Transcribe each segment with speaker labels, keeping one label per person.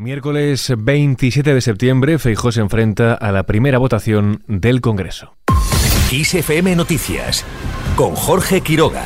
Speaker 1: Miércoles 27 de septiembre, Feijó se enfrenta a la primera votación del Congreso.
Speaker 2: ISFM Noticias con Jorge Quiroga.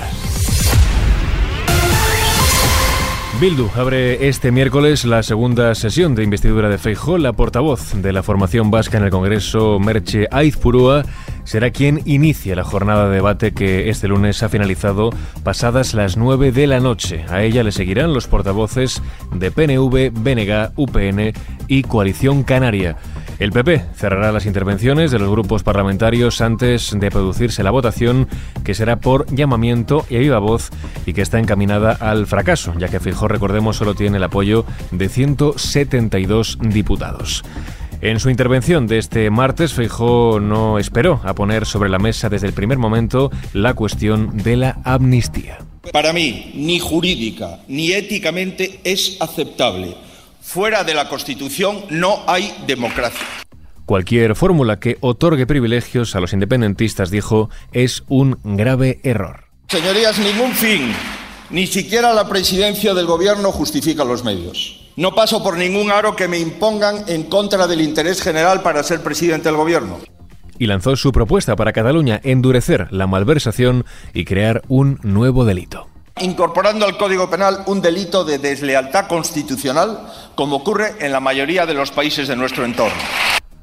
Speaker 1: Bildu abre este miércoles la segunda sesión de investidura de Feijó. La portavoz de la formación vasca en el Congreso, Merche Aizpurúa, será quien inicie la jornada de debate que este lunes ha finalizado pasadas las 9 de la noche. A ella le seguirán los portavoces de PNV, BNG, UPN y Coalición Canaria. El PP cerrará las intervenciones de los grupos parlamentarios antes de producirse la votación, que será por llamamiento y a viva voz y que está encaminada al fracaso, ya que Fijó, recordemos, solo tiene el apoyo de 172 diputados. En su intervención de este martes, Feijó no esperó a poner sobre la mesa desde el primer momento la cuestión de la amnistía.
Speaker 3: Para mí, ni jurídica ni éticamente es aceptable. Fuera de la Constitución no hay democracia.
Speaker 1: Cualquier fórmula que otorgue privilegios a los independentistas, dijo, es un grave error.
Speaker 3: Señorías, ningún fin, ni siquiera la presidencia del Gobierno justifica los medios. No paso por ningún aro que me impongan en contra del interés general para ser presidente del Gobierno.
Speaker 1: Y lanzó su propuesta para Cataluña, endurecer la malversación y crear un nuevo delito.
Speaker 3: Incorporando al Código Penal un delito de deslealtad constitucional, como ocurre en la mayoría de los países de nuestro entorno.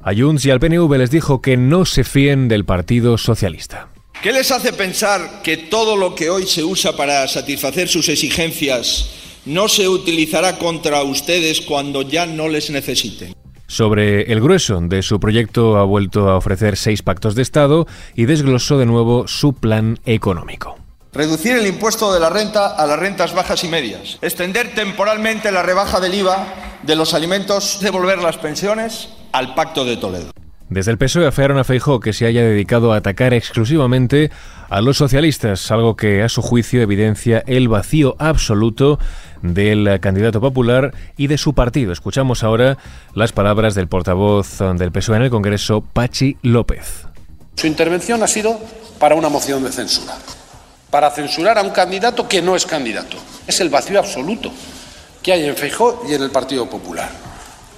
Speaker 1: A Junts y al PNV les dijo que no se fíen del Partido Socialista.
Speaker 3: ¿Qué les hace pensar que todo lo que hoy se usa para satisfacer sus exigencias no se utilizará contra ustedes cuando ya no les necesiten.
Speaker 1: Sobre el grueso de su proyecto ha vuelto a ofrecer seis pactos de Estado y desglosó de nuevo su plan económico.
Speaker 3: Reducir el impuesto de la renta a las rentas bajas y medias. Extender temporalmente la rebaja del IVA de los alimentos. Devolver las pensiones al Pacto de Toledo.
Speaker 1: Desde el PSOE afearon a Feijó que se haya dedicado a atacar exclusivamente a los socialistas, algo que a su juicio evidencia el vacío absoluto del candidato popular y de su partido. Escuchamos ahora las palabras del portavoz del PSOE en el Congreso, Pachi López.
Speaker 4: Su intervención ha sido para una moción de censura, para censurar a un candidato que no es candidato. Es el vacío absoluto que hay en Feijó y en el Partido Popular.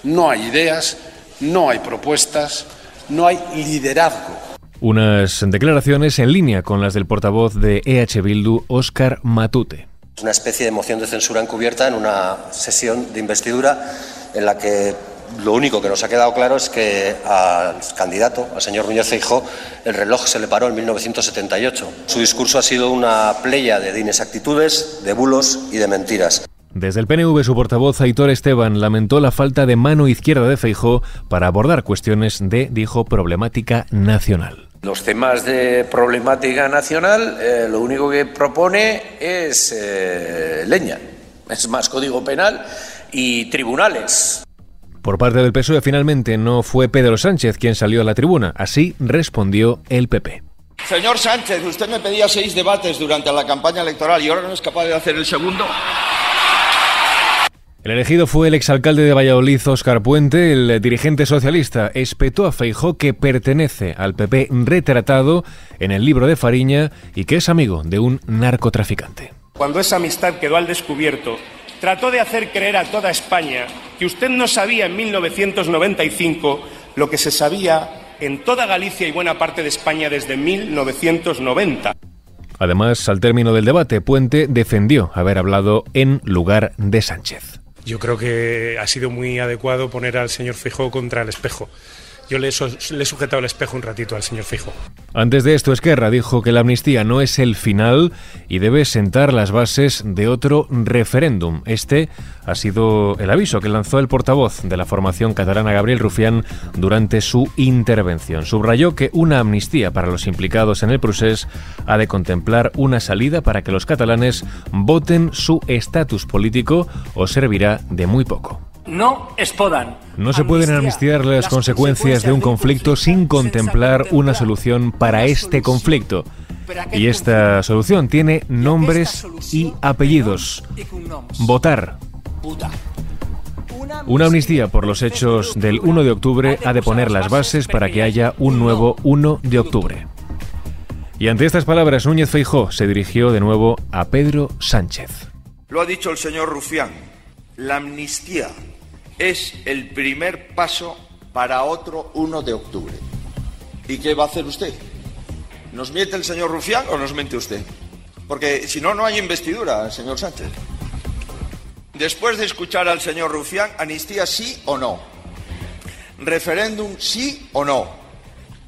Speaker 4: No hay ideas, no hay propuestas, no hay liderazgo.
Speaker 1: Unas declaraciones en línea con las del portavoz de EH Bildu, Óscar Matute.
Speaker 5: Es una especie de moción de censura encubierta en una sesión de investidura en la que lo único que nos ha quedado claro es que al candidato, al señor Núñez Feijóo, el reloj se le paró en 1978. Su discurso ha sido una playa de inexactitudes, de bulos y de mentiras.
Speaker 1: Desde el PNV, su portavoz Aitor Esteban lamentó la falta de mano izquierda de Feijó para abordar cuestiones de, dijo, problemática nacional.
Speaker 6: Los temas de problemática nacional, eh, lo único que propone es eh, leña, es más código penal y tribunales.
Speaker 1: Por parte del PSOE, finalmente no fue Pedro Sánchez quien salió a la tribuna, así respondió el PP.
Speaker 3: Señor Sánchez, usted me pedía seis debates durante la campaña electoral y ahora no es capaz de hacer el segundo.
Speaker 1: El elegido fue el exalcalde de Valladolid, Óscar Puente. El dirigente socialista espetó a Feijó que pertenece al PP retratado en el libro de Fariña y que es amigo de un narcotraficante.
Speaker 7: Cuando esa amistad quedó al descubierto, trató de hacer creer a toda España que usted no sabía en 1995 lo que se sabía en toda Galicia y buena parte de España desde 1990.
Speaker 1: Además, al término del debate, Puente defendió haber hablado en lugar de Sánchez.
Speaker 8: Yo creo que ha sido muy adecuado poner al señor Fijó contra el espejo. Yo le, he sujetado el espejo un ratito al señor Fijo.
Speaker 1: Antes de esto, Esquerra dijo que la amnistía no es el final y debe sentar las bases de otro referéndum. Este ha sido el aviso que lanzó el portavoz de la formación catalana Gabriel Rufián durante su intervención. Subrayó que una amnistía para los implicados en el procés ha de contemplar una salida para que los catalanes voten su estatus político o servirá de muy poco.
Speaker 9: No espodan.
Speaker 1: No se pueden amnistiar las consecuencias de un conflicto sin contemplar una solución para este conflicto. Y esta solución tiene nombres y apellidos. Votar. Una amnistía por los hechos del 1 de octubre ha de poner las bases para que haya un nuevo 1 de octubre. Y ante estas palabras, Núñez Feijó se dirigió de nuevo a Pedro Sánchez.
Speaker 3: Lo ha dicho el señor Rufián. La amnistía es el primer paso para otro 1 de octubre. ¿Y qué va a hacer usted? ¿Nos miente el señor Rufián o nos mente usted? Porque si no, no hay investidura, señor Sánchez. Después de escuchar al señor Rufián, amnistía sí o no. Referéndum sí o no.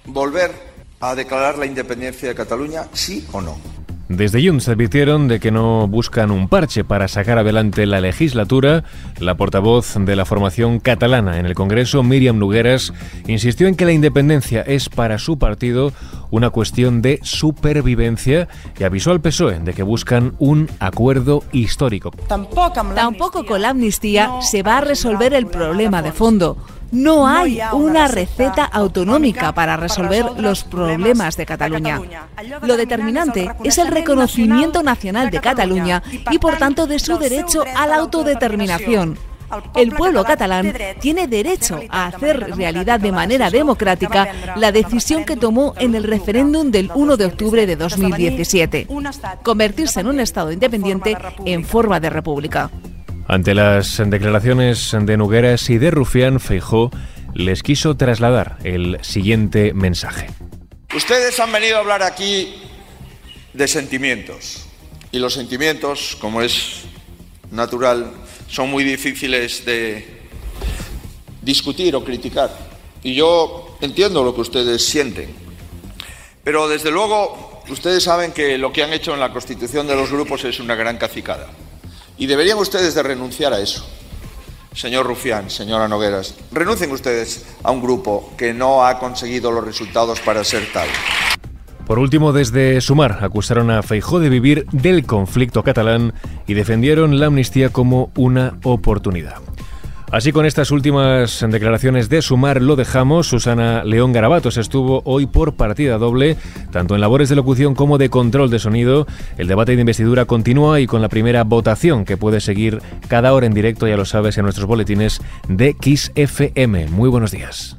Speaker 3: Volver a declarar la independencia de Cataluña sí o no.
Speaker 1: Desde Junts advirtieron de que no buscan un parche para sacar adelante la legislatura. La portavoz de la formación catalana en el Congreso, Miriam Lugueras, insistió en que la independencia es para su partido una cuestión de supervivencia y avisó al PSOE de que buscan un acuerdo histórico.
Speaker 9: Tampoco con la amnistía se va a resolver el problema de fondo. No hay una receta autonómica para resolver los problemas de Cataluña. Lo determinante es el reconocimiento nacional de Cataluña y por tanto de su derecho a la autodeterminación. El pueblo catalán tiene derecho a hacer realidad de manera democrática la decisión que tomó en el referéndum del 1 de octubre de 2017, convertirse en un Estado independiente en forma de república.
Speaker 1: Ante las declaraciones de Nugueras y de Rufián, Feijó les quiso trasladar el siguiente mensaje.
Speaker 3: Ustedes han venido a hablar aquí de sentimientos. Y los sentimientos, como es natural, son muy difíciles de discutir o criticar. Y yo entiendo lo que ustedes sienten. Pero desde luego, ustedes saben que lo que han hecho en la constitución de los grupos es una gran cacicada. Y deberían ustedes de renunciar a eso. Señor Rufián, señora Nogueras, renuncien ustedes a un grupo que no ha conseguido los resultados para ser tal.
Speaker 1: Por último, desde Sumar acusaron a Feijó de vivir del conflicto catalán y defendieron la amnistía como una oportunidad. Así con estas últimas declaraciones de Sumar lo dejamos. Susana León Garabatos estuvo hoy por partida doble, tanto en labores de locución como de control de sonido. El debate de investidura continúa y con la primera votación que puede seguir cada hora en directo, ya lo sabes, en nuestros boletines de Kiss FM. Muy buenos días.